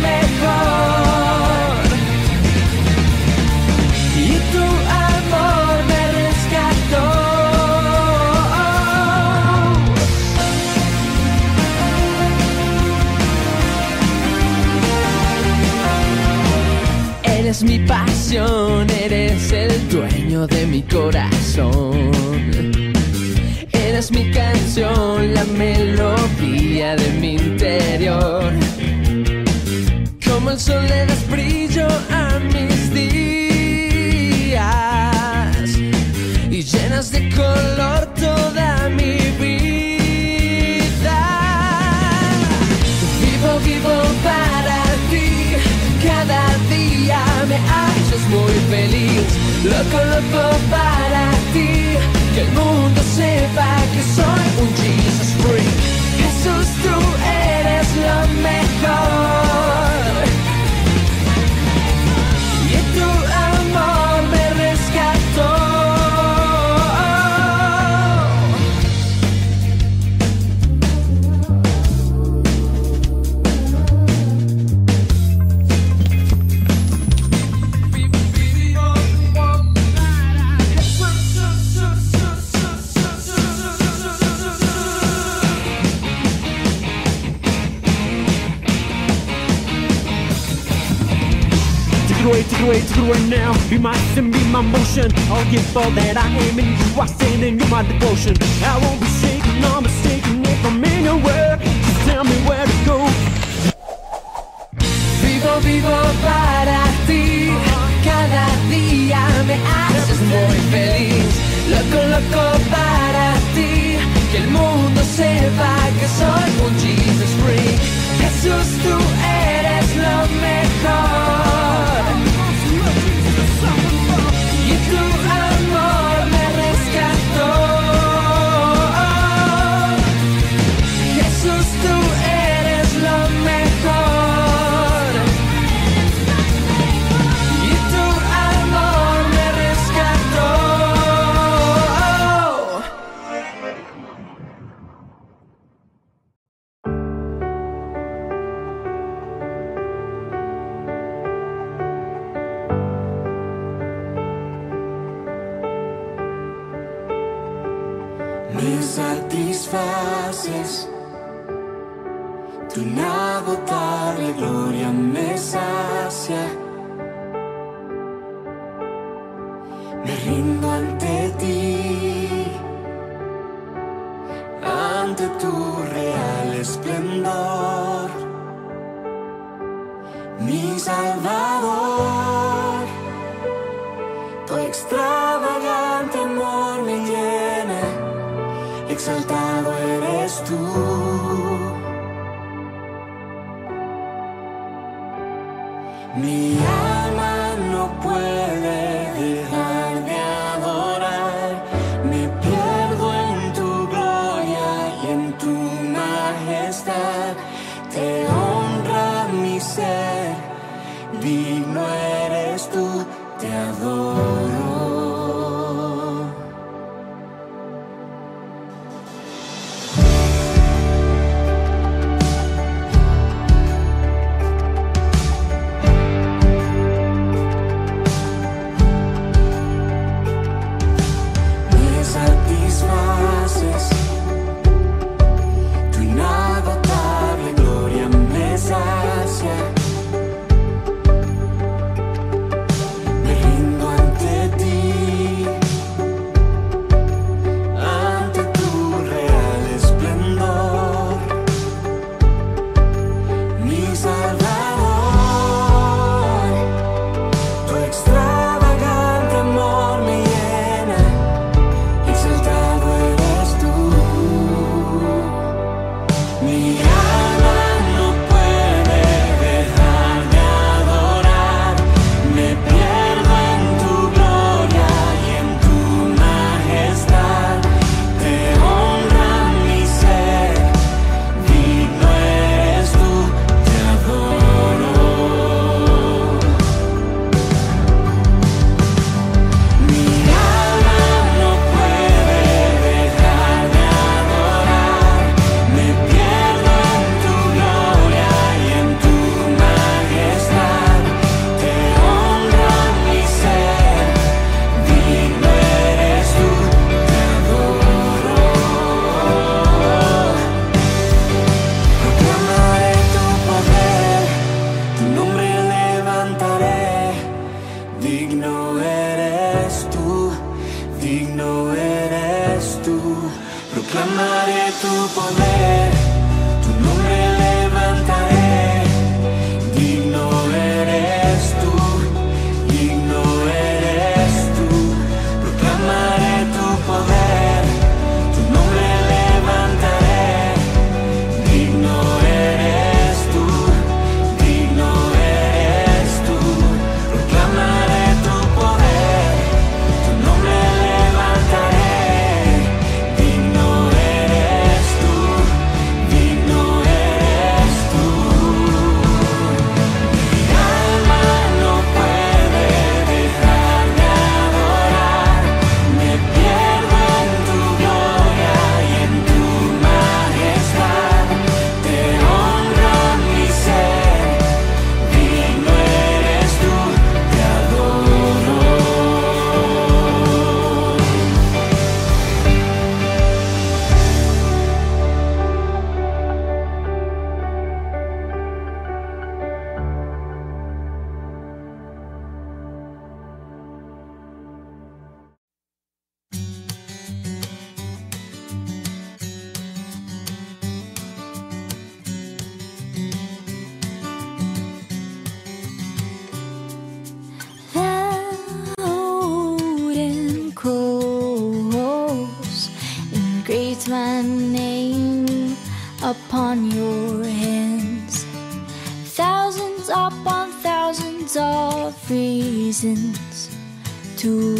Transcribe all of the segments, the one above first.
man. feliz, loco, loco para ti, que el mundo sepa que motion. I'll give all that I am in you. I stand in you, my devotion. I won't be shaken nor mistaken if I'm anywhere. Just tell me where to go. Vivo, vivo para ti. Cada día me haces muy feliz. Loco, loco para ti. Que el mundo sepa que soy un Jesus freak. Jesús, tú tout.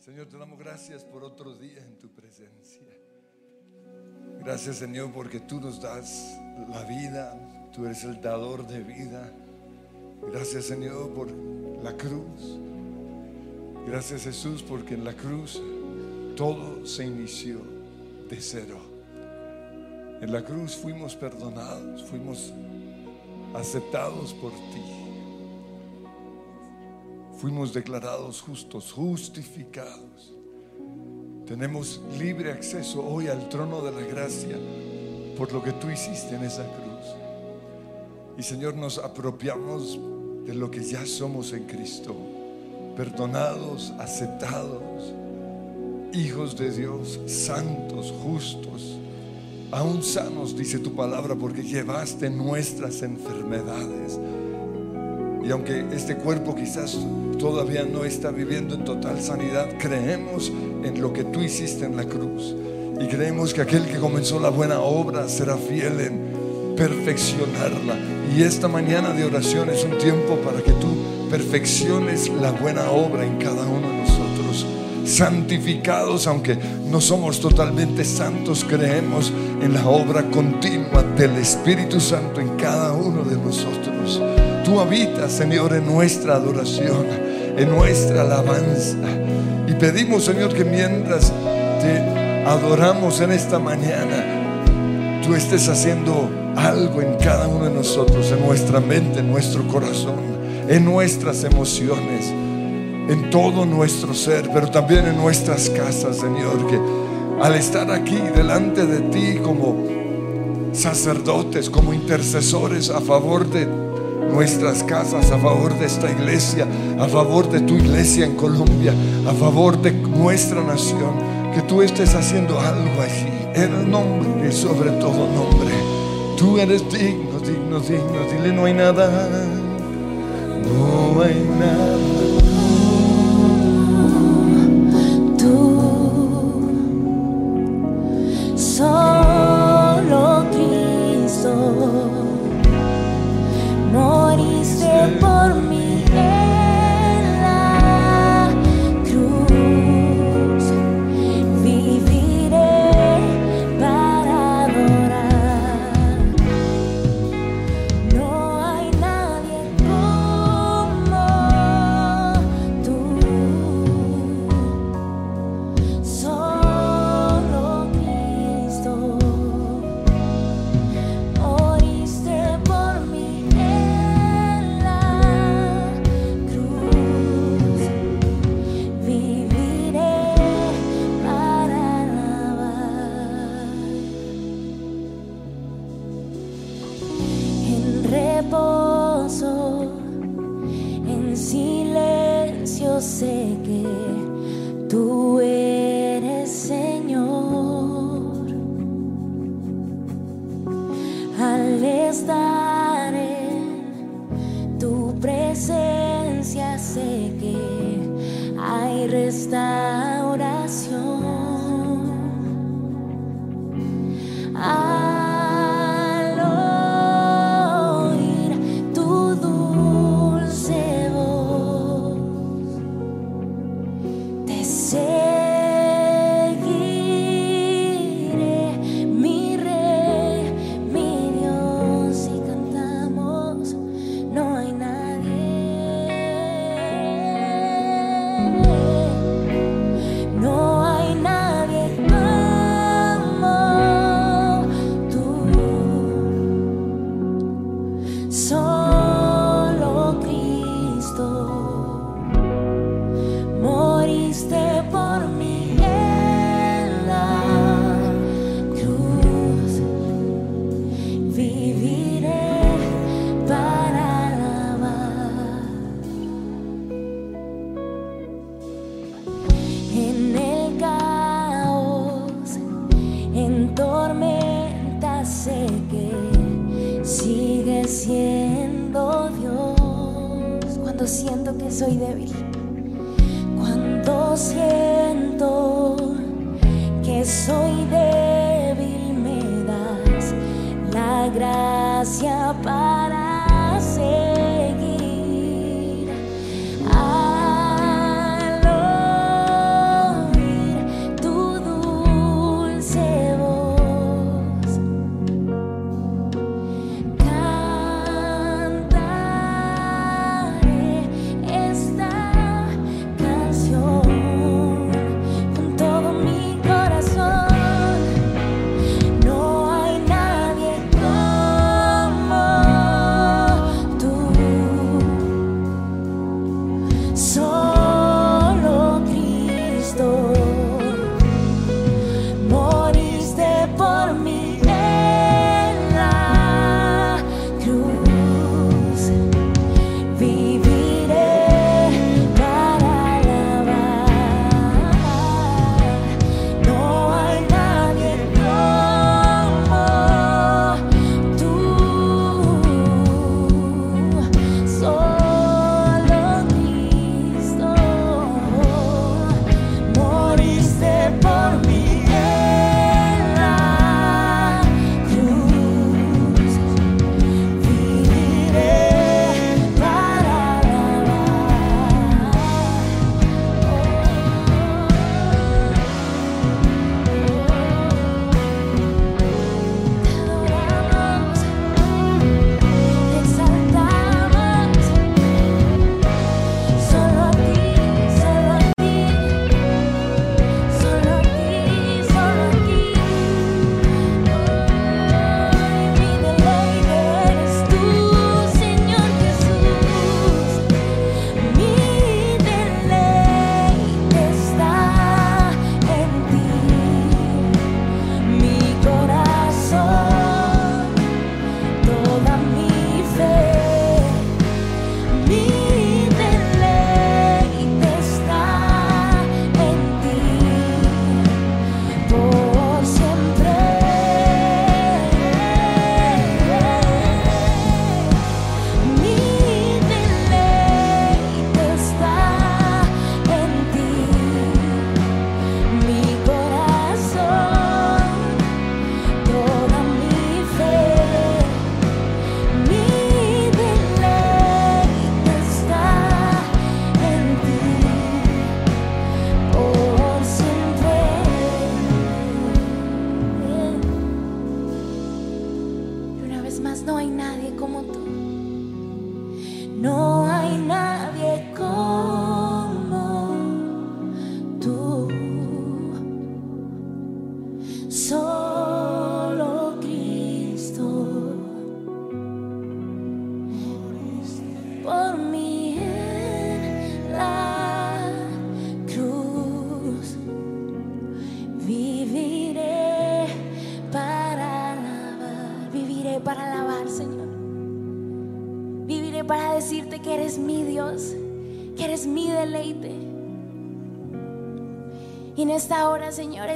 Señor, te damos gracias por otro día en tu presencia. Gracias, Señor, porque tú nos das la vida. Tú eres el dador de vida. Gracias, Señor, por la cruz. Gracias, Jesús, porque en la cruz todo se inició de cero. En la cruz fuimos perdonados, fuimos aceptados por ti. Fuimos declarados justos, justificados. Tenemos libre acceso hoy al trono de la gracia por lo que tú hiciste en esa cruz. Y Señor, nos apropiamos de lo que ya somos en Cristo. Perdonados, aceptados, hijos de Dios, santos, justos, aún sanos, dice tu palabra, porque llevaste nuestras enfermedades. Y aunque este cuerpo quizás todavía no está viviendo en total sanidad, creemos en lo que tú hiciste en la cruz. Y creemos que aquel que comenzó la buena obra será fiel en perfeccionarla. Y esta mañana de oración es un tiempo para que tú perfecciones la buena obra en cada uno de nosotros. Santificados, aunque no somos totalmente santos, creemos en la obra continua del Espíritu Santo en cada uno de nosotros. Tú habitas, Señor, en nuestra adoración, en nuestra alabanza. Y pedimos, Señor, que mientras te adoramos en esta mañana, tú estés haciendo algo en cada uno de nosotros, en nuestra mente, en nuestro corazón, en nuestras emociones, en todo nuestro ser, pero también en nuestras casas, Señor, que al estar aquí delante de ti como sacerdotes, como intercesores a favor de nuestras casas, a favor de esta iglesia, a favor de tu iglesia en Colombia, a favor de nuestra nación, que tú estés haciendo algo allí, en el nombre y sobre todo nombre. Tú eres digno, digno, digno, dile no hay nada, no hay nada. Beautiful.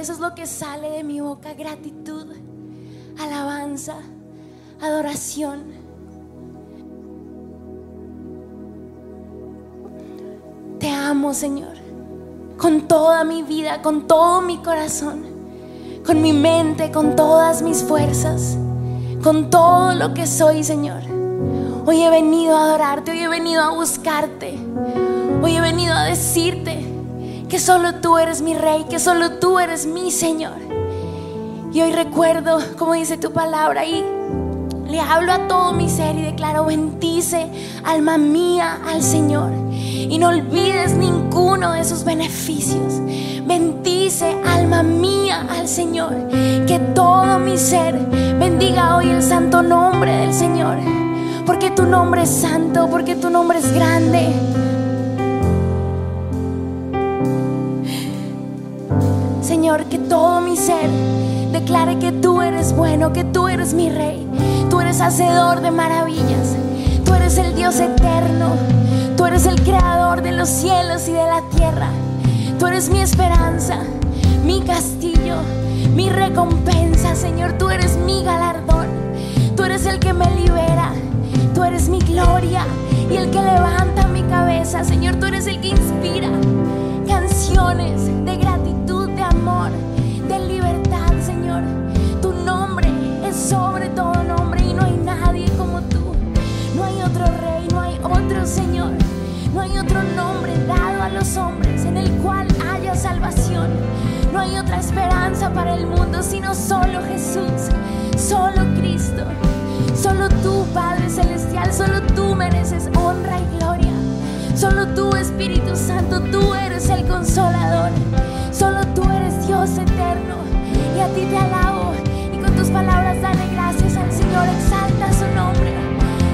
Eso es lo que sale de mi boca, gratitud, alabanza, adoración. Te amo, Señor, con toda mi vida, con todo mi corazón, con mi mente, con todas mis fuerzas, con todo lo que soy, Señor. Hoy he venido a adorarte, hoy he venido a buscarte, hoy he venido a decirte que solo tú eres mi rey, que solo tú eres mi Señor. Y hoy recuerdo, como dice tu palabra, y le hablo a todo mi ser y declaro, bendice, alma mía, al Señor. Y no olvides ninguno de sus beneficios. Bendice, alma mía, al Señor. Que todo mi ser bendiga hoy el santo nombre del Señor. Porque tu nombre es santo, porque tu nombre es grande. Señor, que todo mi ser declare que tú eres bueno, que tú eres mi rey, tú eres hacedor de maravillas, tú eres el Dios eterno, tú eres el creador de los cielos y de la tierra, tú eres mi esperanza, mi castillo, mi recompensa, Señor, tú eres mi galardón, tú eres el que me libera, tú eres mi gloria y el que levanta mi cabeza, Señor, tú eres el que inspira canciones de amor, de libertad, Señor. Tu nombre es sobre todo nombre y no hay nadie como tú. No hay otro rey, no hay otro Señor. No hay otro nombre dado a los hombres en el cual haya salvación. No hay otra esperanza para el mundo sino solo Jesús, solo Cristo. Solo tú, Padre Celestial, solo tú mereces honra y gloria. Solo tú, Espíritu Santo, tú eres el consolador. Solo tú eres Eterno. Y a ti te alabo. Y con tus palabras dale gracias al Señor. Exalta su nombre.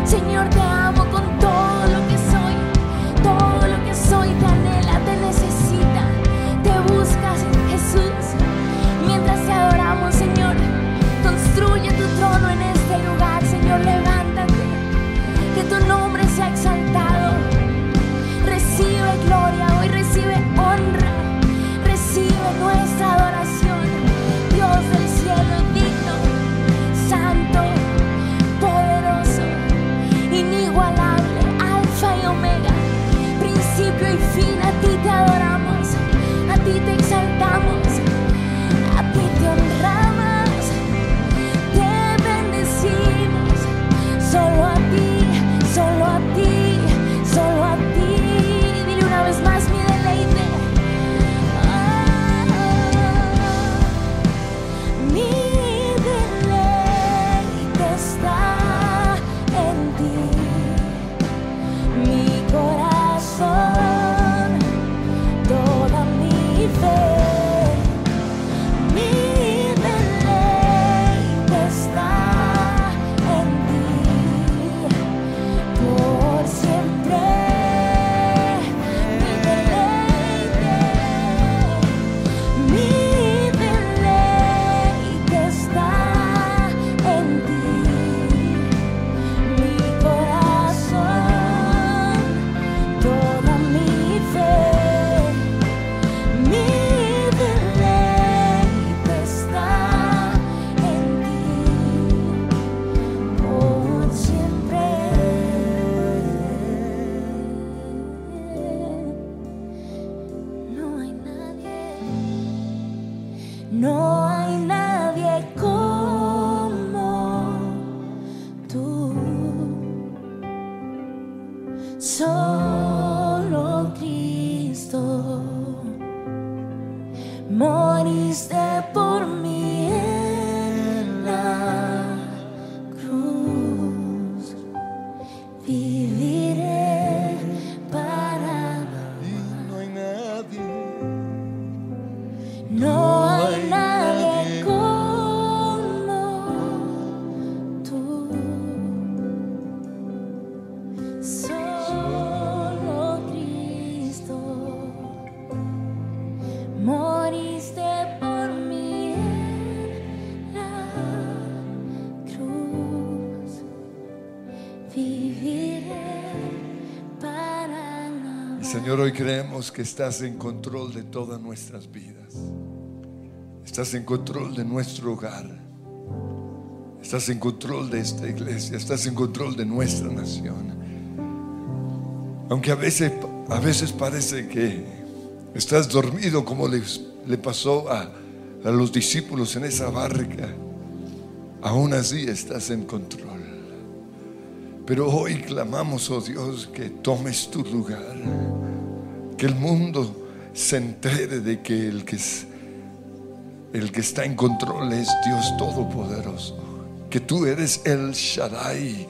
Señor, te amo con todo lo que soy. Todo lo que soy te anhela, te necesita. Te buscas, Jesús. Mientras te adoramos, Señor, construye tu trono en este lugar. Señor, que estás en control de todas nuestras vidas. Estás en control de nuestro hogar. Estás en control de esta iglesia, estás en control de nuestra nación. Aunque a veces, a veces parece que estás dormido como les, le pasó a, a los discípulos en esa barca, aún así estás en control. Pero hoy clamamos, oh Dios, que tomes tu lugar, que el mundo se entere de que el que, el que está en control es Dios Todopoderoso, que tú eres el Shaddai,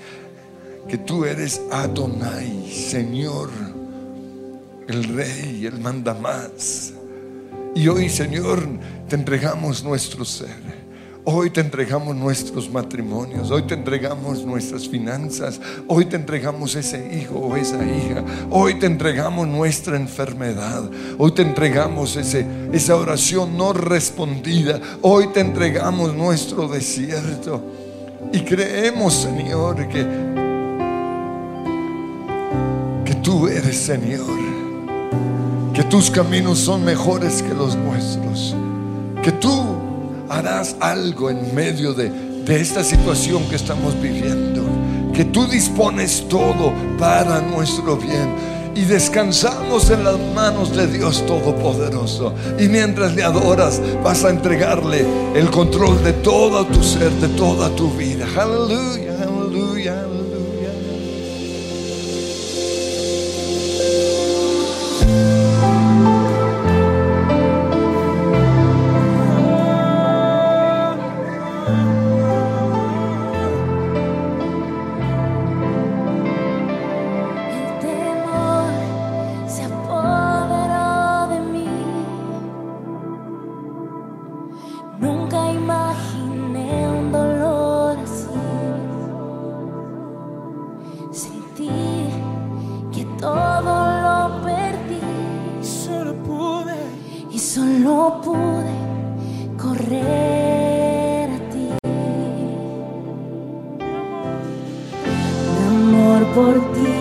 que tú eres Adonai, Señor, el Rey, el mandamás. Y hoy, Señor, te entregamos nuestro ser. Hoy te entregamos nuestros matrimonios, hoy te entregamos nuestras finanzas, hoy te entregamos ese hijo o esa hija, hoy te entregamos nuestra enfermedad, hoy te entregamos ese, esa oración no respondida, hoy te entregamos nuestro desierto. Y creemos, Señor, que, que tú eres Señor, que tus caminos son mejores que los nuestros, que tú harás algo en medio de, de esta situación que estamos viviendo. Que tú dispones todo para nuestro bien. Y descansamos en las manos de Dios Todopoderoso. Y mientras le adoras, vas a entregarle el control de todo tu ser, de toda tu vida. Aleluya, aleluya, aleluya. Por ti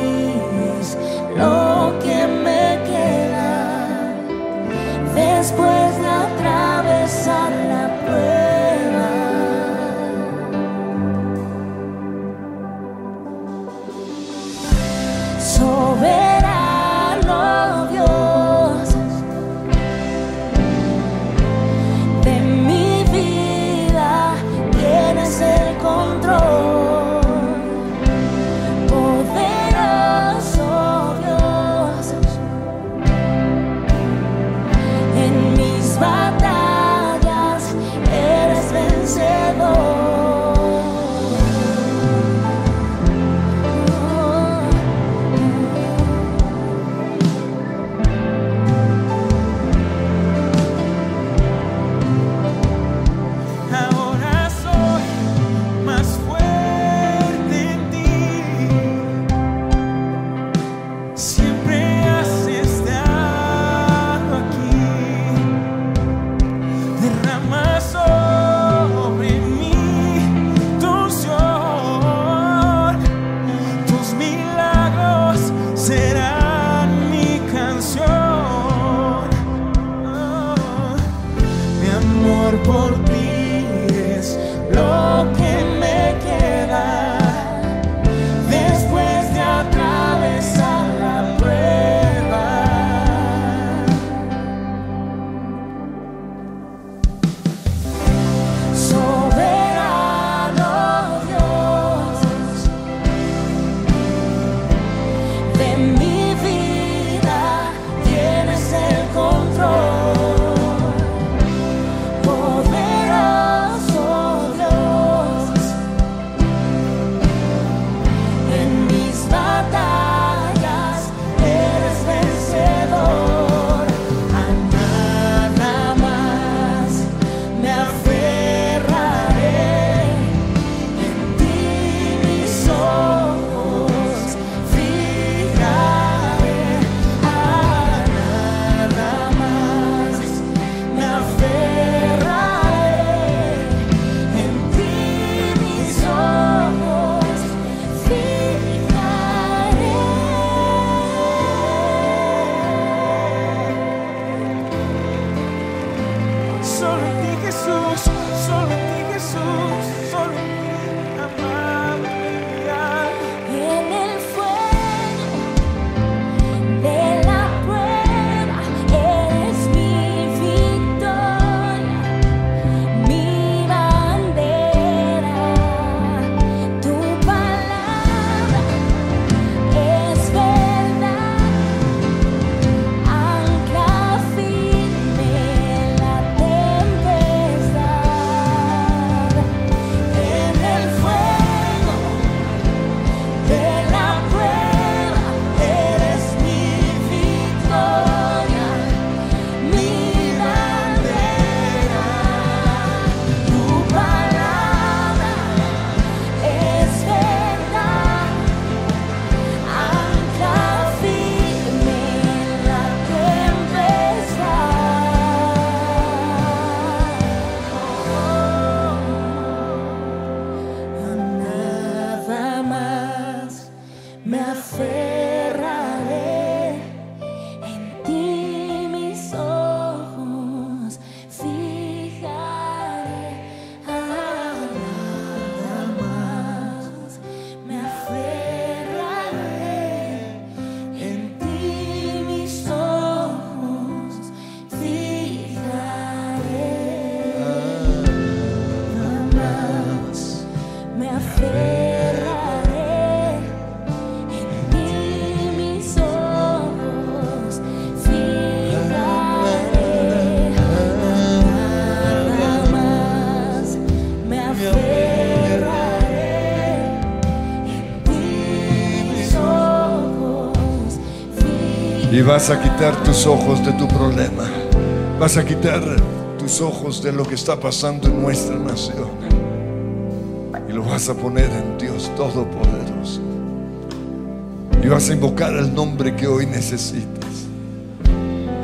Y vas a quitar tus ojos de tu problema. Vas a quitar tus ojos de lo que está pasando en nuestra nación. Y lo vas a poner en Dios Todopoderoso. Y vas a invocar el nombre que hoy necesitas.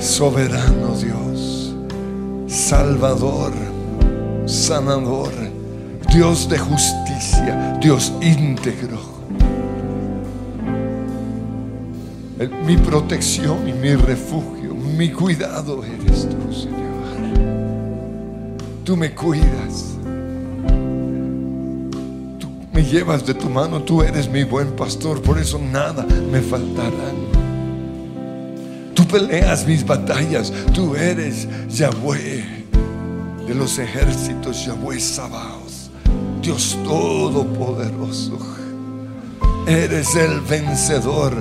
Soberano Dios. Salvador. Sanador. Dios de justicia. Dios íntegro. Mi protección y mi refugio, mi cuidado eres tú, Señor. Tú me cuidas. Tú me llevas de tu mano, tú eres mi buen pastor, por eso nada me faltará. Tú peleas mis batallas, tú eres Yahweh de los ejércitos, Yahweh Sabaoth, Dios Todopoderoso. Eres el vencedor.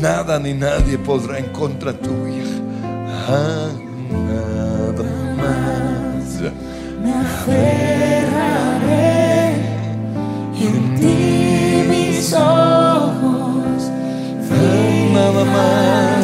Nada ni nadie podrá en contra tuya. Ah, nada más. Me aferraré en ti mis ojos. Nada más.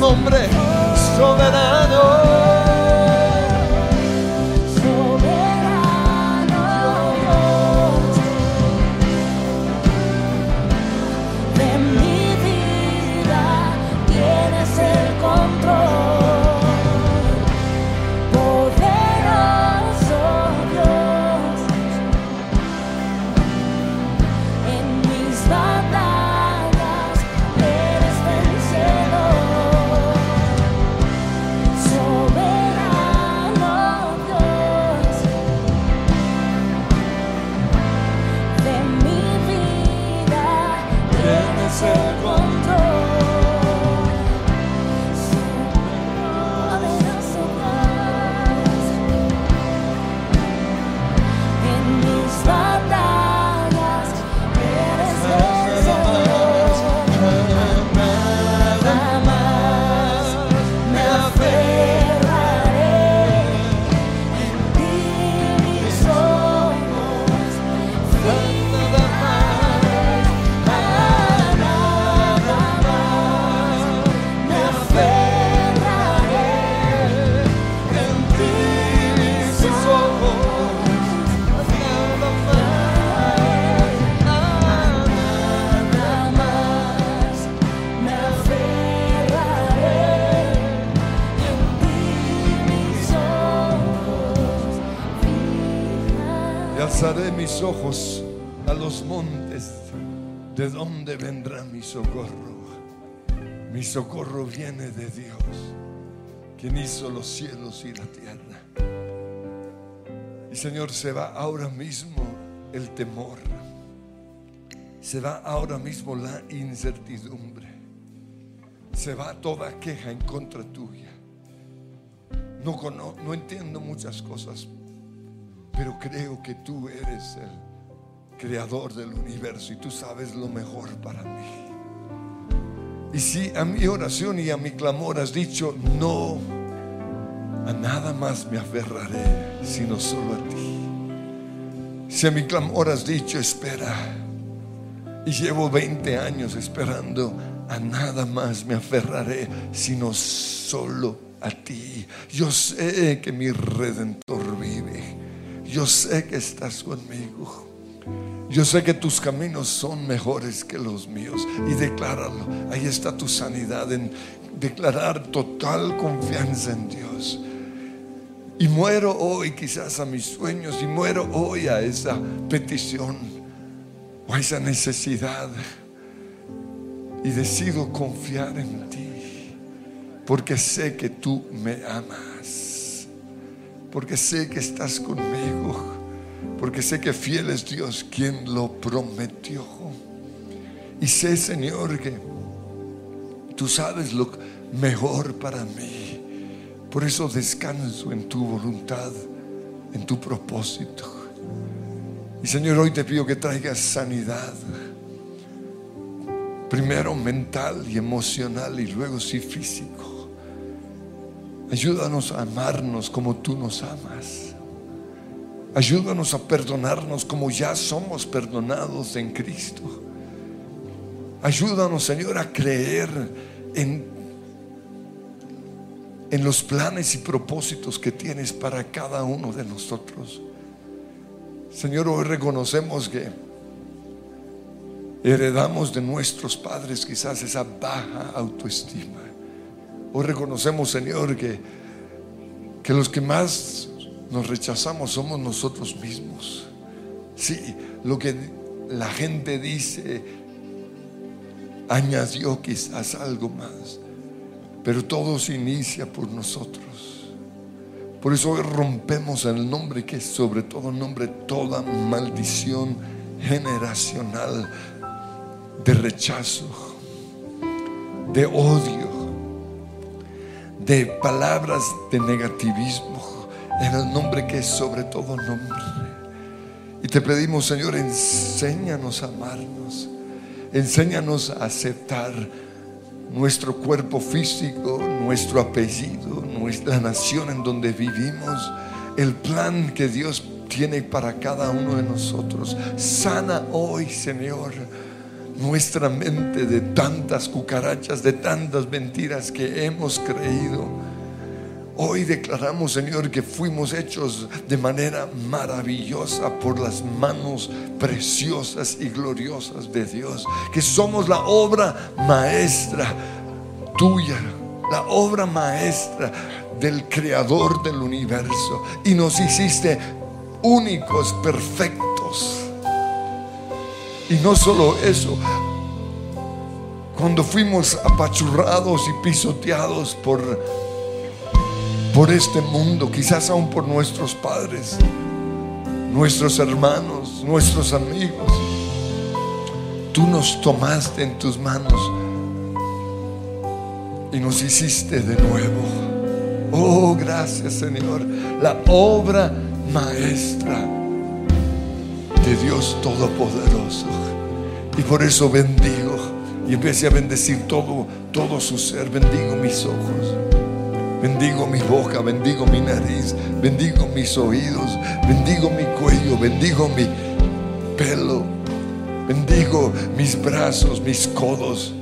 Nombre soberano. Mis ojos a los montes, de donde vendrá mi socorro. Mi socorro viene de Dios, quien hizo los cielos y la tierra. Y Señor, se va ahora mismo el temor. Se va ahora mismo la incertidumbre. Se va toda queja en contra tuya. No, cono- no entiendo muchas cosas, pero creo que tú eres el creador del universo y tú sabes lo mejor para mí. Y si a mi oración y a mi clamor has dicho, no, a nada más me aferraré, sino solo a ti. Si a mi clamor has dicho, espera, y llevo 20 años esperando, a nada más me aferraré, sino solo a ti. Yo sé que mi redentor vive. Yo sé que estás conmigo. Yo sé que tus caminos son mejores que los míos. Y decláralo. Ahí está tu sanidad en declarar total confianza en Dios. Y muero hoy quizás a mis sueños y muero hoy a esa petición o a esa necesidad. Y decido confiar en ti. Porque sé que tú me amas. Porque sé que estás conmigo. porque sé que fiel es Dios quien lo prometió. Y sé, Señor, que tú sabes lo mejor para mí. Por eso descanso en tu voluntad, en tu propósito. Y Señor, hoy te pido que traigas sanidad. Primero mental y emocional y luego sí físico. Ayúdanos a amarnos como tú nos amas. Ayúdanos a perdonarnos como ya somos perdonados en Cristo. Ayúdanos, Señor, a creer en, en los planes y propósitos que tienes para cada uno de nosotros. Señor, hoy reconocemos que heredamos de nuestros padres quizás esa baja autoestima. Hoy reconocemos, Señor, que, que los que más nos rechazamos somos nosotros mismos. Sí, lo que la gente dice añadió quizás algo más, pero todo se inicia por nosotros. Por eso hoy rompemos el nombre que es sobre todo nombre toda maldición generacional de rechazo, de odio, de palabras de negativismo, en el nombre que es sobre todo nombre. Y te pedimos, Señor, enséñanos a amarnos, enséñanos a aceptar nuestro cuerpo físico, nuestro apellido, nuestra nación en donde vivimos, el plan que Dios tiene para cada uno de nosotros. Sana hoy, Señor, nuestra mente de tantas cucarachas, de tantas mentiras que hemos creído. Hoy declaramos, Señor, que fuimos hechos de manera maravillosa por las manos preciosas y gloriosas de Dios, que somos la obra maestra tuya, la obra maestra del creador del universo, y nos hiciste únicos, perfectos. Y no solo eso, cuando fuimos apachurrados y pisoteados por, por este mundo, quizás aún por nuestros padres, nuestros hermanos, nuestros amigos, tú nos tomaste en tus manos y nos hiciste de nuevo. Oh, gracias Señor. La obra maestra de Dios Todopoderoso. Y por eso bendigo y empecé a bendecir todo, todo su ser. Bendigo mis ojos, bendigo mi boca, bendigo mi nariz, bendigo mis oídos, bendigo mi cuello, bendigo mi pelo, bendigo mis brazos, mis codos,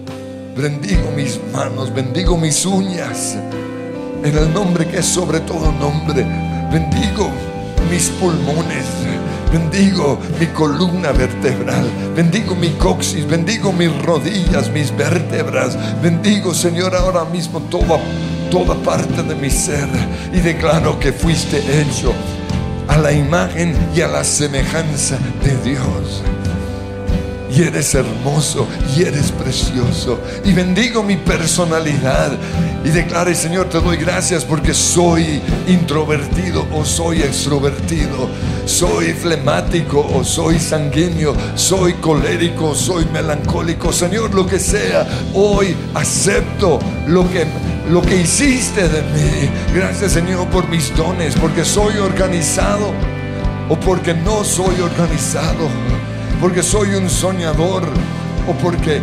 bendigo mis manos, bendigo mis uñas. En el nombre que es sobre todo nombre, bendigo mis pulmones, bendigo mi columna vertebral, bendigo mi coxis, bendigo mis rodillas, mis vértebras, bendigo Señor ahora mismo toda, toda parte de mi ser. Y declaro que fuiste hecho a la imagen y a la semejanza de Dios. Y eres hermoso y eres precioso. Y bendigo mi personalidad. Y declare, Señor, te doy gracias porque soy introvertido o soy extrovertido, soy flemático o soy sanguíneo, soy colérico, soy melancólico, Señor, lo que sea, hoy acepto lo que lo que hiciste de mí. Gracias, Señor, por mis dones, porque soy organizado o porque no soy organizado porque soy un soñador o porque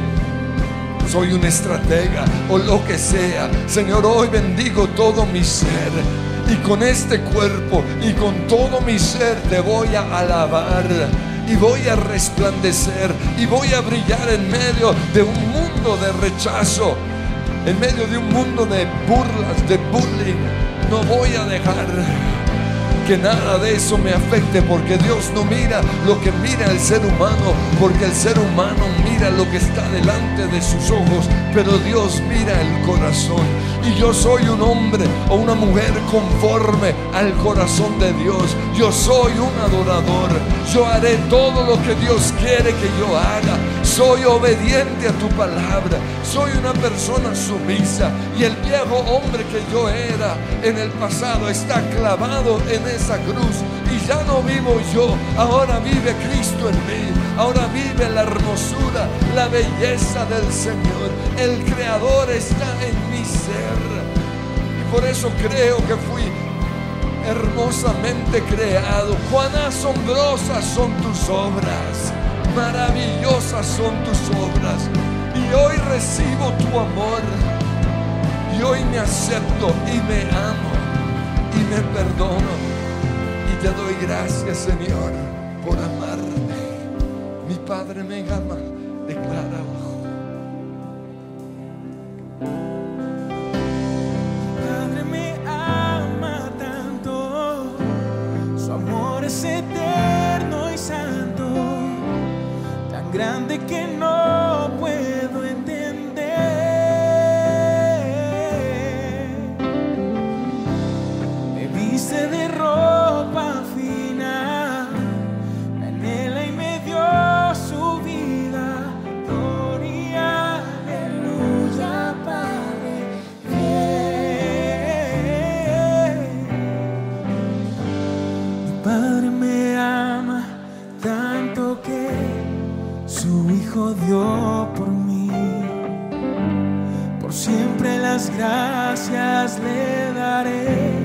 soy un estratega o lo que sea. Señor, hoy bendigo todo mi ser. Y con este cuerpo y con todo mi ser te voy a alabar y voy a resplandecer y voy a brillar en medio de un mundo de rechazo, en medio de un mundo de burlas, de bullying. No voy a dejar que nada de eso me afecte, porque Dios no mira lo que mira el ser humano, porque el ser humano mira lo que está delante de sus ojos, pero Dios mira el corazón. Y yo soy un hombre o una mujer conforme al corazón de Dios. Yo soy un adorador. Yo haré todo lo que Dios quiere que yo haga. Soy obediente a tu palabra. Soy una persona sumisa. Y el viejo hombre que yo era en el pasado está clavado en esa cruz Y ya no vivo yo, ahora vive Cristo en mí. Ahora vive la hermosura, la belleza del Señor. El Creador está en mi ser. Y por eso creo que fui hermosamente creado. Cuán asombrosas son tus obras. Maravillosas son tus obras. Y hoy recibo tu amor. Y hoy me acepto y me amo y me perdono. Te doy gracias, Señor, por amarme. Mi Padre me ama, declara Padre me ama tanto, su amor es eterno y santo, tan grande que no Hijo dio por mí. Por siempre las gracias le daré.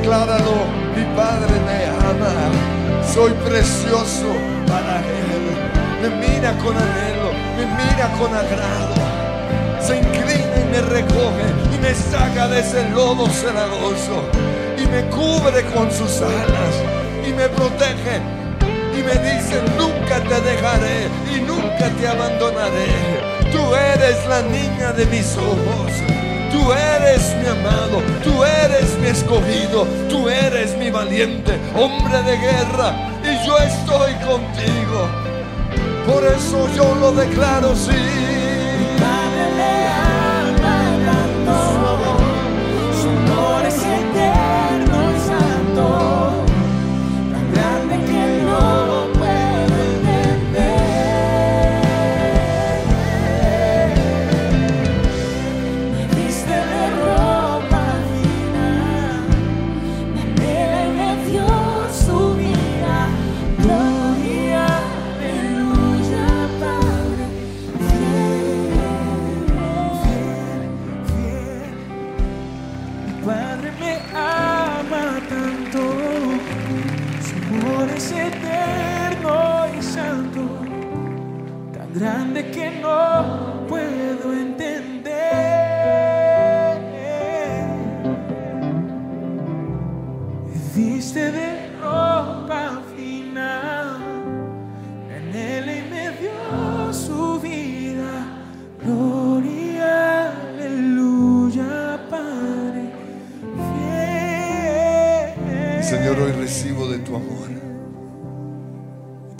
Decláralo, mi Padre me ama, soy precioso para Él, me mira con anhelo, me mira con agrado, se inclina y me recoge y me saca de ese lodo cenagoso. Y me cubre con sus alas y me protege. Y me dice, nunca te dejaré y nunca te abandonaré. Tú eres la niña de mis ojos. Tú eres mi amado, tú eres mi escogido, tú eres mi valiente, hombre de guerra, y yo estoy contigo. Por eso yo lo declaro sí.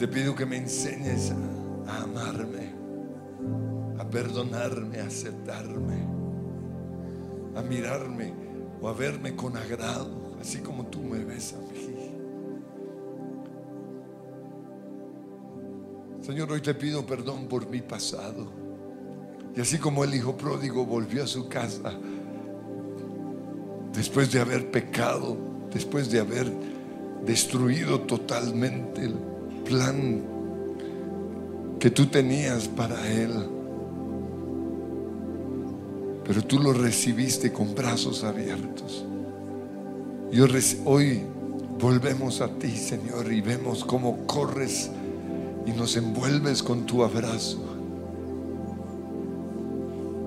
Te pido que me enseñes a, amarme, a perdonarme, a aceptarme, a mirarme o a verme con agrado, así como tú me ves a mí. Señor, hoy te pido perdón por mi pasado. Y así como el hijo pródigo volvió a su casa, después de haber pecado, después de haber destruido totalmente plan que tú tenías para él. Pero tú lo recibiste con brazos abiertos. Y hoy volvemos a ti, Señor, y vemos cómo corres y nos envuelves con tu abrazo.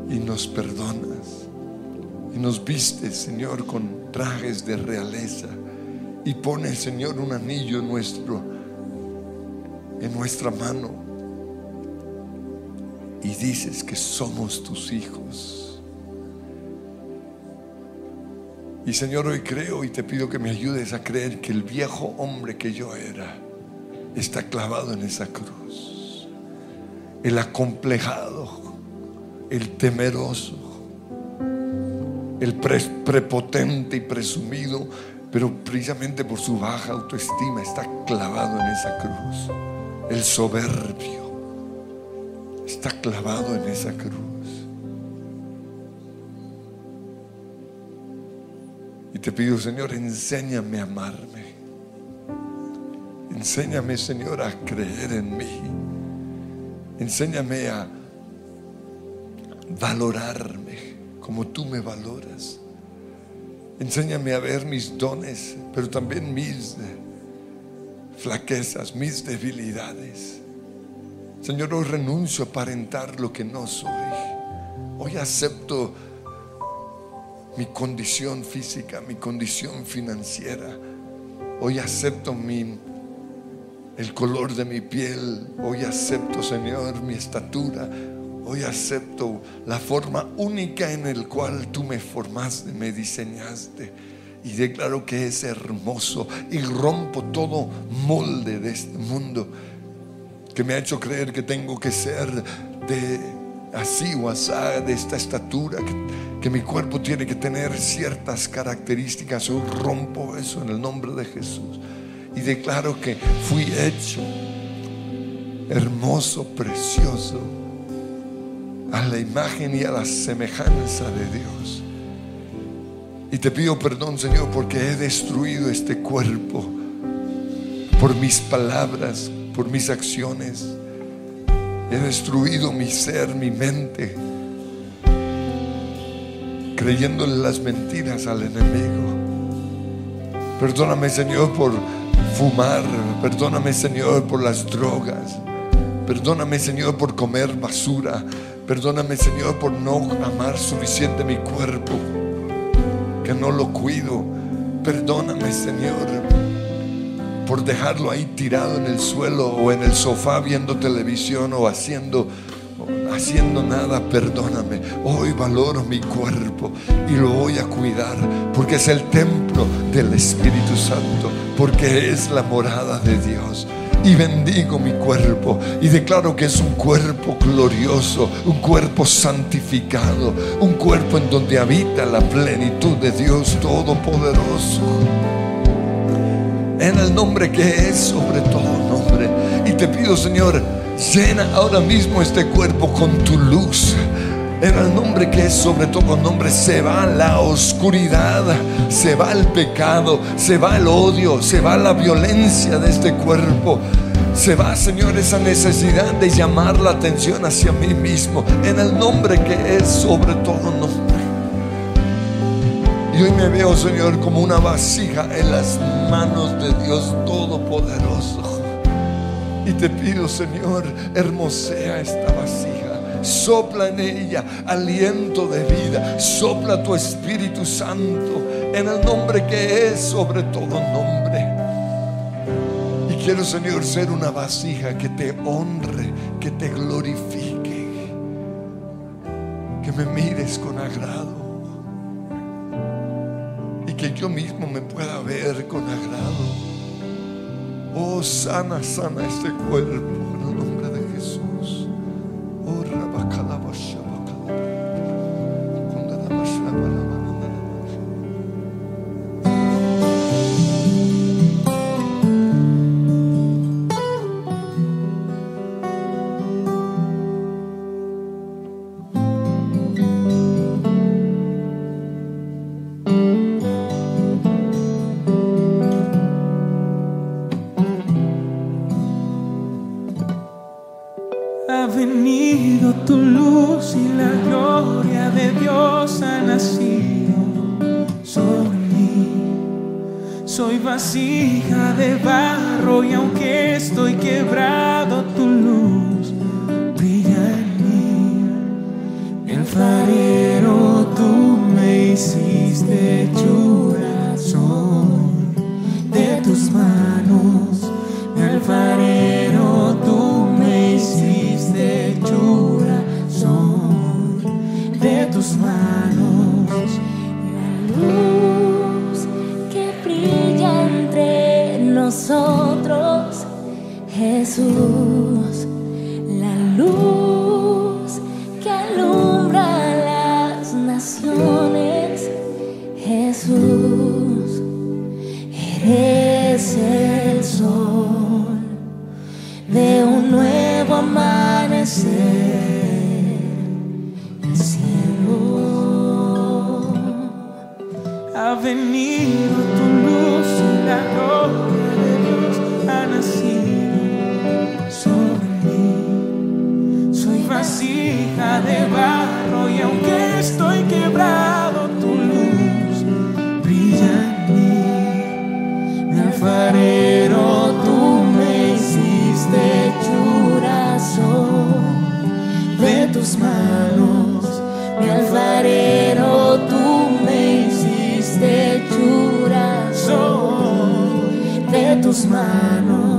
Y nos perdonas. Y nos vistes, Señor, con trajes de realeza. Y pones, Señor, un anillo nuestro en nuestra mano. Y dices que somos tus hijos. Y Señor, hoy creo y te pido que me ayudes a creer que el viejo hombre que yo era está clavado en esa cruz. El acomplejado, el temeroso, el pre- prepotente y presumido, pero precisamente por su baja autoestima está clavado en esa cruz. El soberbio está clavado en esa cruz. Y te pido, Señor, enséñame a amarme. Enséñame, Señor, a creer en mí. Enséñame a valorarme como tú me valoras. Enséñame a ver mis dones, pero también mis flaquezas, mis debilidades. Señor, hoy renuncio a aparentar lo que no soy. Hoy acepto mi condición física, mi condición financiera. Hoy acepto mi, el color de mi piel. Hoy acepto, Señor, mi estatura. Hoy acepto la forma única en el cual tú me formaste, me diseñaste. Y declaro que es hermoso y rompo todo molde de este mundo que me ha hecho creer que tengo que ser de así o asá, de esta estatura, que, que mi cuerpo tiene que tener ciertas características. Yo rompo eso en el nombre de Jesús y declaro que fui hecho hermoso, precioso, a la imagen y a la semejanza de Dios. Y te pido perdón, Señor, porque he destruido este cuerpo por mis palabras, por mis acciones. He destruido mi ser, mi mente, creyéndole las mentiras al enemigo. Perdóname, Señor, por fumar. Perdóname, Señor, por las drogas. Perdóname, Señor, por comer basura. Perdóname, Señor, por no amar suficiente mi cuerpo, que no lo cuido. Perdóname, Señor, por dejarlo ahí tirado en el suelo o en el sofá viendo televisión o haciendo haciendo nada, perdóname. Hoy valoro mi cuerpo y lo voy a cuidar porque es el templo del Espíritu Santo, porque es la morada de Dios. Y bendigo mi cuerpo y declaro que es un cuerpo glorioso, un cuerpo santificado, un cuerpo en donde habita la plenitud de Dios Todopoderoso en el nombre que es sobre todo nombre. Y te pido, Señor, llena ahora mismo este cuerpo con tu luz. En el nombre que es sobre todo nombre, se va la oscuridad, se va el pecado, se va el odio, se va la violencia de este cuerpo. Se va, Señor, esa necesidad de llamar la atención hacia mí mismo. En el nombre que es sobre todo nombre. Y hoy me veo, Señor, como una vasija en las manos de Dios Todopoderoso. Y te pido, Señor, hermosea esta vasija, Sopla en ella aliento de vida. Sopla tu Espíritu Santo en el nombre que es sobre todo nombre. Y quiero, Señor, ser una vasija que te honre, que te glorifique, que me mires con agrado y que yo mismo me pueda ver con agrado. Oh, sana, sana este cuerpo tus manos.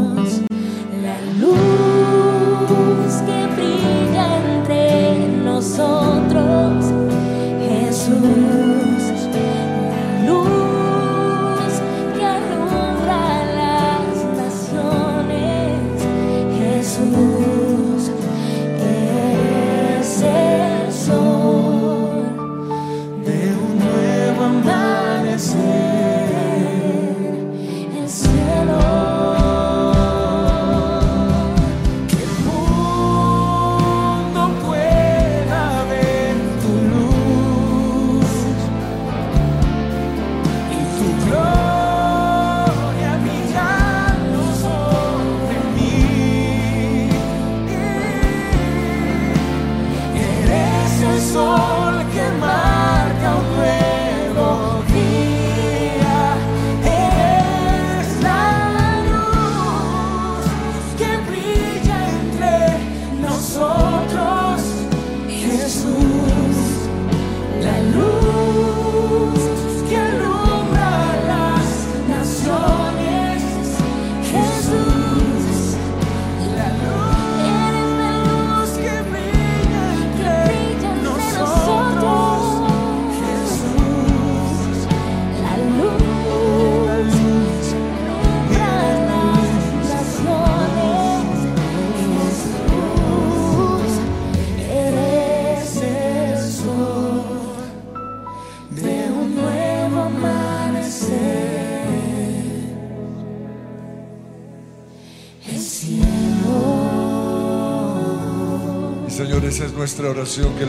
Nuestra oración, que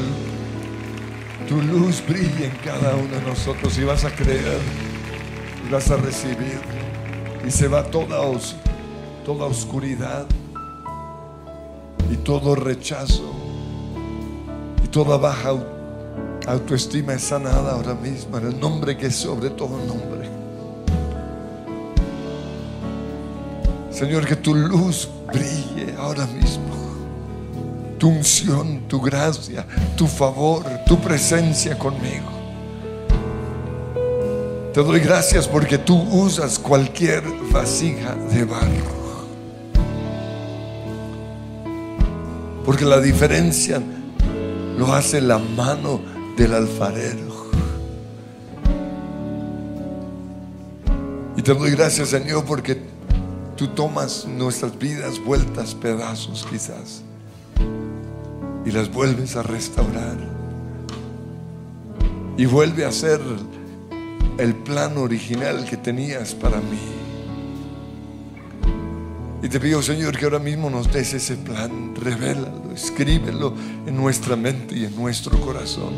tu luz brille en cada uno de nosotros y vas a creer, y vas a recibir y se va toda, os- toda oscuridad y todo rechazo y toda baja au- autoestima es sanada ahora mismo en el nombre que es sobre todo nombre. Señor, que tu luz brille ahora mismo tu unción, tu gracia, tu favor, tu presencia conmigo. Te doy gracias porque tú usas cualquier vasija de barro. Porque la diferencia lo hace la mano del alfarero. Y te doy gracias, Señor, porque tú tomas nuestras vidas vueltas pedazos quizás y las vuelves a restaurar. Y vuelve a ser el plan original que tenías para mí. Y te pido, Señor, que ahora mismo nos des ese plan, revélalo, escríbelo en nuestra mente y en nuestro corazón.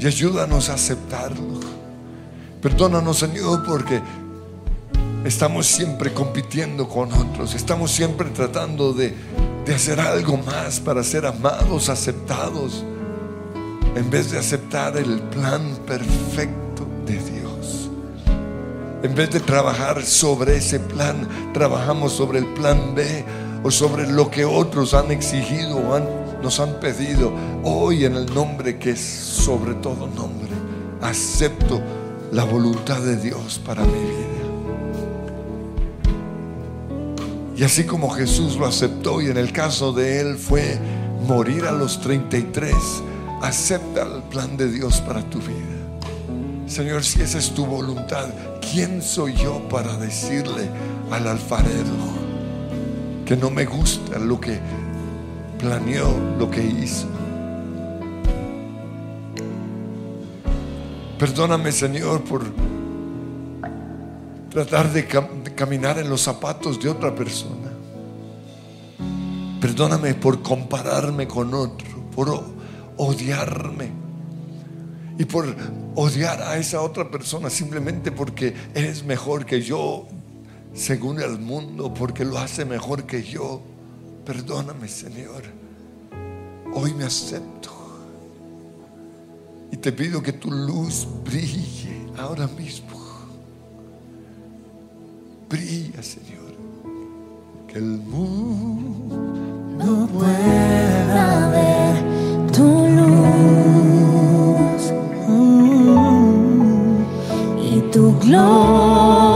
Y ayúdanos a aceptarlo. Perdónanos, Señor, porque estamos siempre compitiendo con otros, estamos siempre tratando de, de hacer algo más para ser amados, aceptados, en vez de aceptar el plan perfecto de Dios. En vez de trabajar sobre ese plan, trabajamos sobre el plan B o sobre lo que otros han exigido o han- nos han pedido. Hoy en el nombre que es sobre todo nombre, acepto la voluntad de Dios para mi vida. Y así como Jesús lo aceptó y en el caso de él fue morir a los 33, acepta el plan de Dios para tu vida. Señor, si esa es tu voluntad, ¿quién soy yo para decirle al alfarero que no me gusta lo que planeó, lo que hizo? Perdóname, Señor, por tratar de, caminar en los zapatos de otra persona. Perdóname por compararme con otro, por odiarme y por odiar a esa otra persona simplemente porque eres mejor que yo, según el mundo, porque lo hace mejor que yo. Perdóname, Señor. Hoy me acepto. Y te pido que tu luz brille ahora mismo. Brilla, Señor. Que el mundo no pueda ver tu luz y tu gloria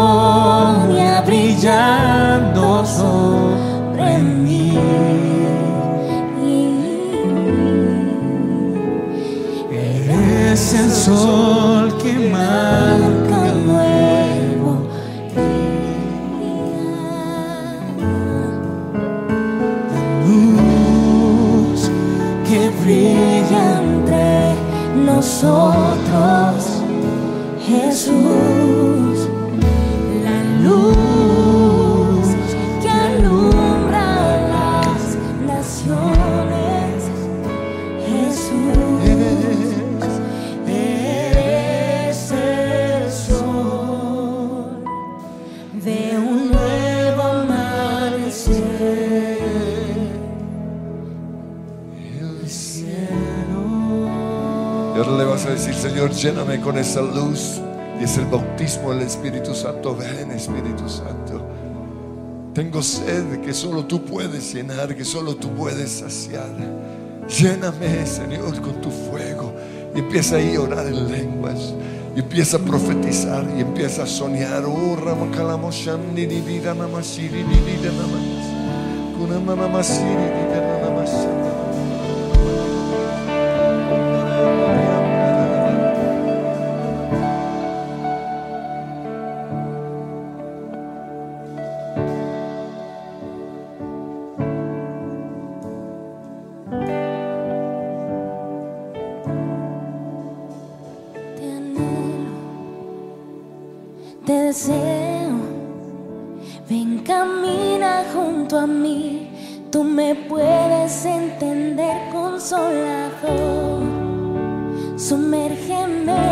brillando sobre mí. Eres el sol lléname con esa luz. Y es el bautismo del Espíritu Santo. Ven, Espíritu Santo. Tengo sed que solo tú puedes llenar, que solo tú puedes saciar. Lléname, Señor, con tu fuego. Y empieza ahí a orar en lenguas. Y empieza a profetizar. Y empieza a soñar. Oh, Ramakalamoshan, Nidibida, Namashiri, Nidida, Namas. Kunamanamasiri, Nidida, puedes entender, consolador. Sumérgeme,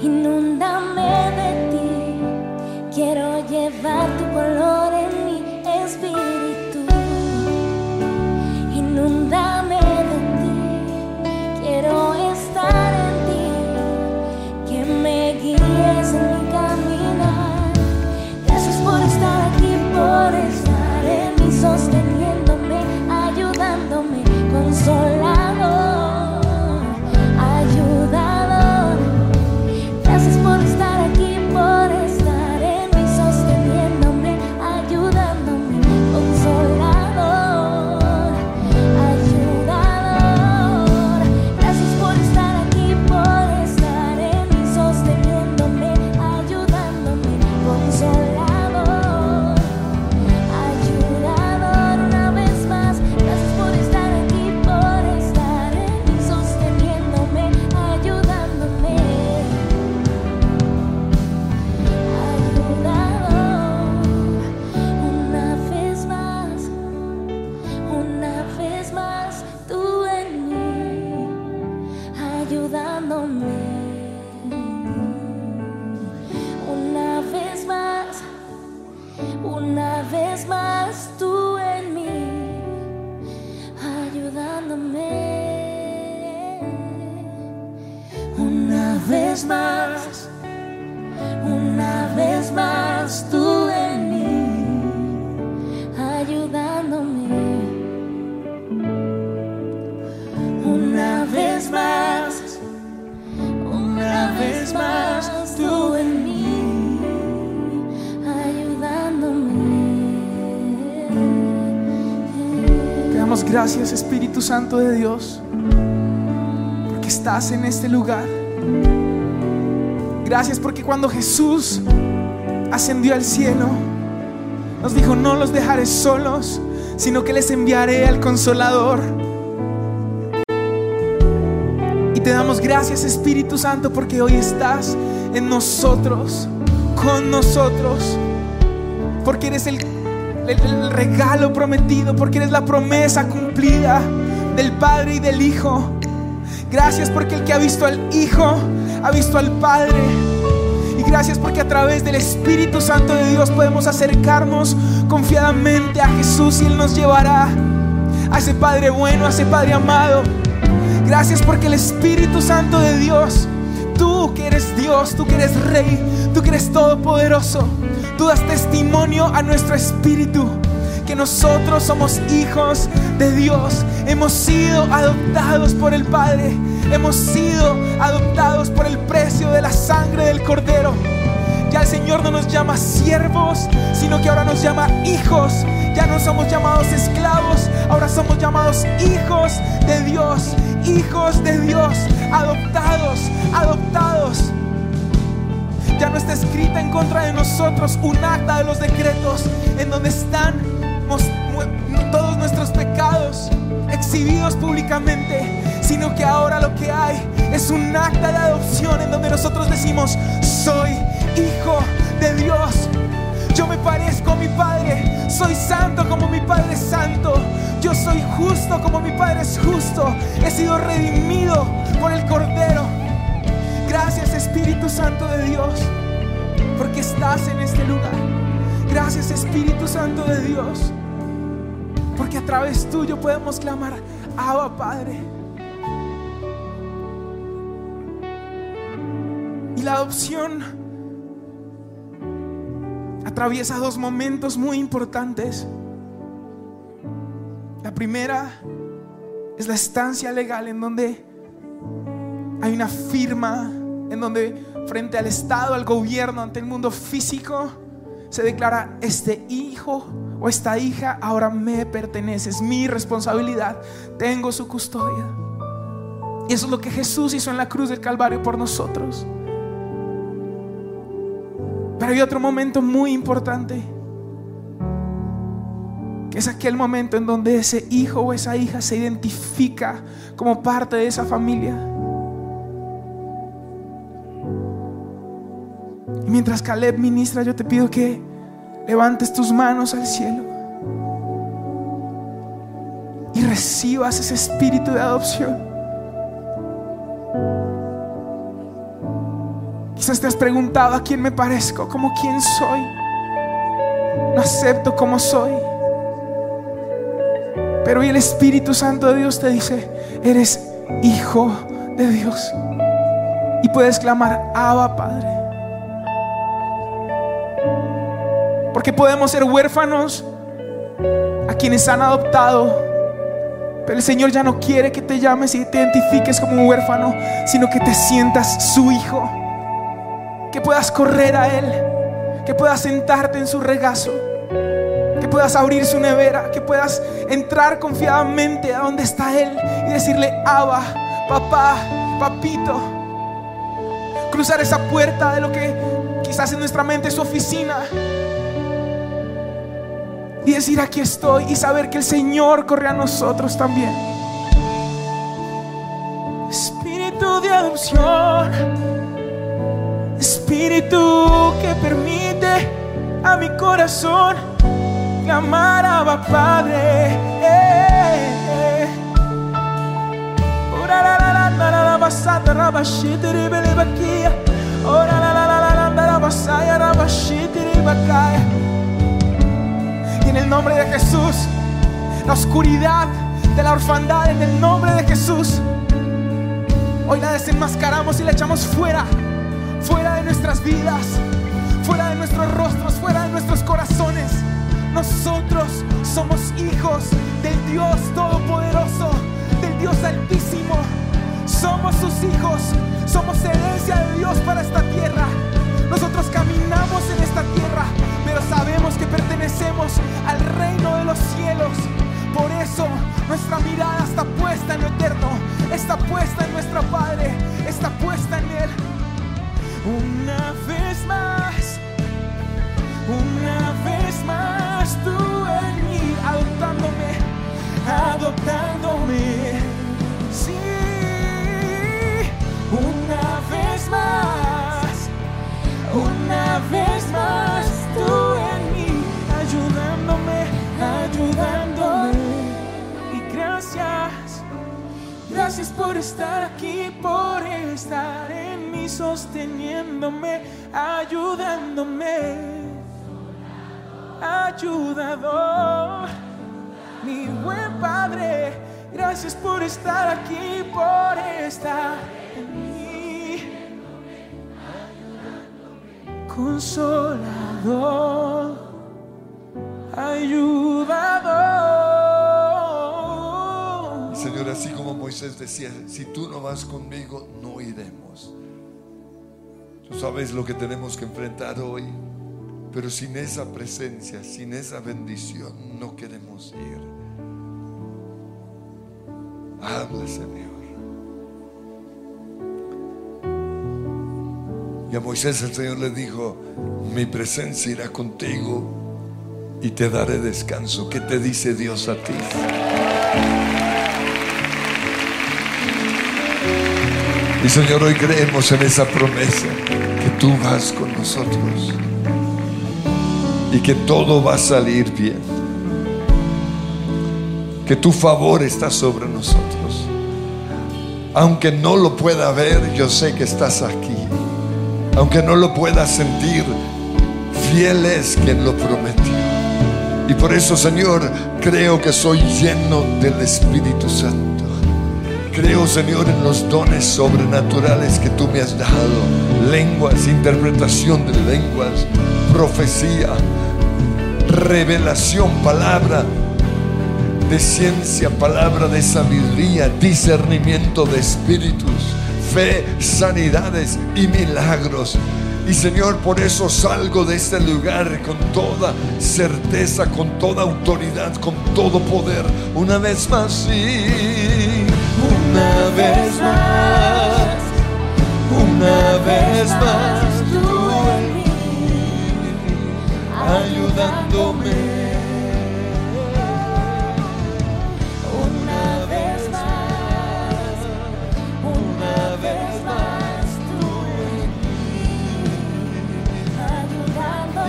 inúndame gracias, Espíritu Santo de Dios, porque estás en este lugar. Gracias porque cuando Jesús ascendió al cielo, nos dijo, no los dejaré solos, sino que les enviaré al consolador. Y te damos gracias, Espíritu Santo, porque hoy estás en nosotros, con nosotros, porque eres el, el- regalo prometido, porque eres la promesa cumplida del Padre y del Hijo. Gracias porque el que ha visto al Hijo ha visto al Padre. Y gracias porque a través del Espíritu Santo de Dios podemos acercarnos confiadamente a Jesús y Él nos llevará a ese Padre bueno, a ese Padre amado. Gracias porque el Espíritu Santo de Dios, tú que eres Dios, tú que eres Rey, tú que eres todopoderoso, tú das testimonio a nuestro espíritu que nosotros somos hijos de Dios, hemos sido adoptados por el Padre, hemos sido adoptados por el precio de la sangre del Cordero. Ya el Señor no nos llama siervos, sino que ahora nos llama hijos. Ya no somos llamados esclavos, ahora somos llamados hijos de Dios, hijos de Dios, adoptados, adoptados. Ya no está escrita en contra de nosotros un acta de los decretos en donde están todos nuestros pecados exhibidos públicamente, sino que ahora lo que hay es un acta de adopción en donde nosotros decimos, soy hijo de Dios. Yo me parezco a mi Padre, soy santo como mi Padre es santo, yo soy justo como mi Padre es justo, he sido redimido por el Cordero. Gracias Espíritu Santo de Dios, porque estás en este lugar. Gracias Espíritu Santo de Dios, porque a través tuyo podemos clamar, Abba Padre. Y la adopción atraviesa dos momentos muy importantes. La primera es la estancia legal en donde hay una firma, en donde frente al Estado, al gobierno, ante el mundo físico, se declara, este hijo o esta hija ahora me pertenece, es mi responsabilidad, tengo su custodia. Y eso es lo que Jesús hizo en la cruz del Calvario por nosotros. Pero hay otro momento muy importante, que es aquel momento en donde ese hijo o esa hija se identifica como parte de esa familia. Mientras Caleb ministra, yo te pido que levantes tus manos al cielo y recibas ese espíritu de adopción. Quizás te has preguntado a quién me parezco, como quién soy. No acepto como soy. Pero hoy el Espíritu Santo de Dios te dice, eres hijo de Dios. Y puedes clamar, Abba Padre. Porque podemos ser huérfanos a quienes han adoptado. Pero el Señor ya no quiere que te llames y te identifiques como un huérfano, sino que te sientas su hijo. Que puedas correr a Él, que puedas sentarte en su regazo, que puedas abrir su nevera, que puedas entrar confiadamente a donde está Él y decirle, Abba, papá, papito. Cruzar esa puerta de lo que quizás en nuestra mente es su oficina y decir aquí estoy y saber que el Señor corre a nosotros también. Espíritu de adopción, Espíritu que permite a mi corazón clamar a Padre. El nombre de Jesús. La oscuridad de la orfandad en el nombre de Jesús. Hoy la desenmascaramos y la echamos fuera, fuera de nuestras vidas, fuera de nuestros rostros, fuera de nuestros corazones. Nosotros somos hijos del Dios Todopoderoso, del Dios Altísimo. Somos sus hijos, somos herencia de Dios para esta tierra. Pertenecemos al reino de los cielos. Por eso nuestra mirada está puesta en lo eterno, está puesta en nuestro Padre, está puesta en Él. Una vez más, una vez más, tú en mí, adoptándome, adoptándome. Sí, una vez más, una vez más, tú ayudándome. Y gracias, gracias por estar aquí, por estar en mí, sosteniéndome, ayudándome. Ayudador, mi buen Padre, gracias por estar aquí, por estar en mí. Consolador, ayudador. Señor, así como Moisés decía, si tú no vas conmigo, no iremos. Tú sabes lo que tenemos que enfrentar hoy, pero sin esa presencia, sin esa bendición, no queremos ir. Habla, Señor. Y a Moisés el Señor le dijo, mi presencia irá contigo y te daré descanso. ¿Qué te dice Dios a ti? Y Señor, hoy creemos en esa promesa que tú vas con nosotros y que todo va a salir bien. Que tu favor está sobre nosotros. Aunque no lo pueda ver, yo sé que estás aquí. Aunque no lo pueda sentir, fiel es quien lo prometió. Y por eso, Señor, creo que soy lleno del Espíritu Santo. Creo, Señor, en los dones sobrenaturales que tú me has dado. Lenguas, interpretación de lenguas, profecía, revelación, palabra de ciencia, palabra de sabiduría, discernimiento de espíritus, fe, sanidades y milagros. Y Señor, por eso salgo de este lugar con toda certeza, con toda autoridad, con todo poder. Una vez más, sí. Una vez más. Una vez más. Tú ayudándome.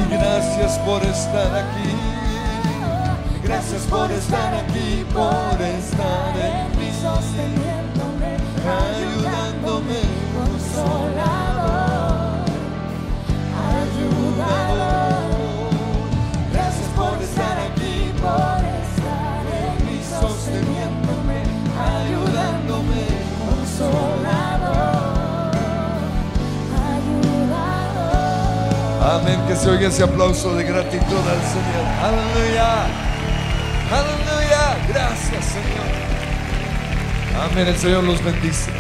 Gracias por estar aquí. Gracias por estar aquí, por estar en mí, sosteniéndome, ayudándome. consolador, ayudador. Gracias por estar aquí, Por estar en mí, sosteniéndome, ayudándome. consolador, Amén, que se oiga ese aplauso de gratitud al Señor. Aleluya. Aleluya. Gracias, Señor. Amén, el Señor los bendice.